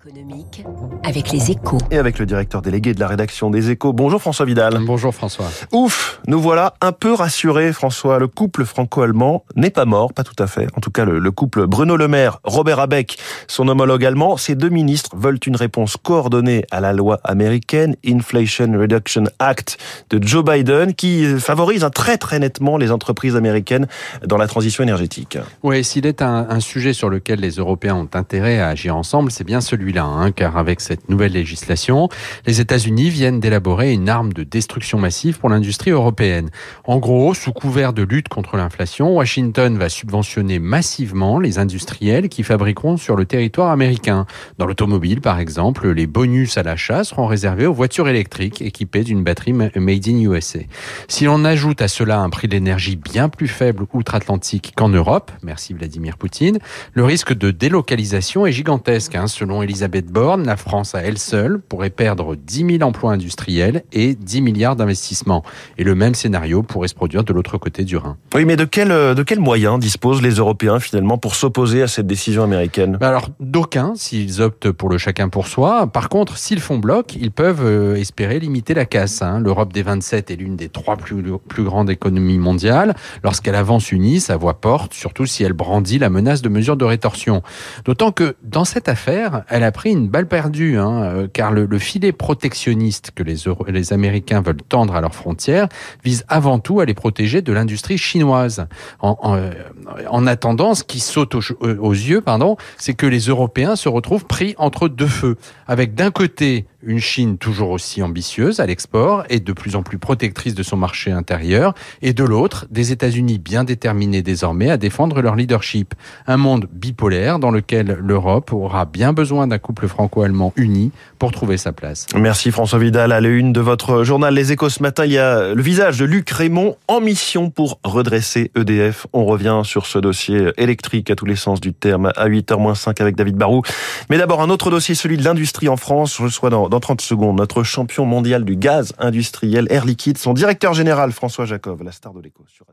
économique avec les échos. Et avec le directeur délégué de la rédaction des échos. Bonjour François Vidal. Bonjour François. Ouf, nous voilà un peu rassurés François. Le couple franco-allemand n'est pas mort, pas tout à fait. En tout cas, le, le couple Bruno Le Maire, Robert Abeck, son homologue allemand, ces deux ministres veulent une réponse coordonnée à la loi américaine Inflation Reduction Act de Joe Biden qui favorise très très nettement les entreprises américaines dans la transition énergétique. Oui, s'il est un, un sujet sur lequel les Européens ont intérêt à agir ensemble, c'est bien hein, car avec cette nouvelle législation, les États-Unis viennent d'élaborer une arme de destruction massive pour l'industrie européenne. En gros, sous couvert de lutte contre l'inflation, Washington va subventionner massivement les industriels qui fabriqueront sur le territoire américain. Dans l'automobile, par exemple, les bonus à l'achat seront réservés aux voitures électriques équipées d'une batterie Made in USA. Si l'on ajoute à cela un prix d'énergie bien plus faible outre-Atlantique qu'en Europe, merci Vladimir Poutine, le risque de délocalisation est gigantesque. Hein. Selon Elisabeth Borne, la France à elle seule pourrait perdre 10 000 emplois industriels et 10 milliards d'investissements. Et le même scénario pourrait se produire de l'autre côté du Rhin. Oui, mais de quels de quel moyens disposent les Européens finalement pour s'opposer à cette décision américaine? Bah Alors, d'aucuns, s'ils optent pour le chacun pour soi. Par contre, s'ils font bloc, ils peuvent euh, espérer limiter la casse. Hein. L'Europe des 27 est l'une des trois plus, plus grandes économies mondiales. Lorsqu'elle avance unie, sa voix porte, surtout si elle brandit la menace de mesures de rétorsion. D'autant que dans cette affaire, elle a pris une balle perdue, hein, euh, car le, le, filet protectionniste que les, les Américains veulent tendre à leurs frontières vise avant tout à les protéger de l'industrie chinoise. En, euh, en, attendant, ce qui saute aux, aux yeux, pardon, c'est que les Européens se retrouvent pris entre deux feux, avec d'un côté une Chine toujours aussi ambitieuse à l'export et de plus en plus protectrice de son marché intérieur, et de l'autre, des États-Unis bien déterminés désormais à défendre leur leadership. Un monde bipolaire dans lequel l'Europe aura bien besoin d'un couple franco-allemand uni pour trouver sa place. Merci François Vidal. À la une de votre journal Les Échos ce matin, il y a le visage de Luc Raymond en mission pour redresser EDF. On revient sur ce dossier électrique à tous les sens du terme à 8h-5 avec David Barou. Mais d'abord un autre dossier, celui de l'industrie en France. Je reçois dans, dans 30 secondes notre champion mondial du gaz industriel Air Liquide, son directeur général François Jacob, la star de l'écho sur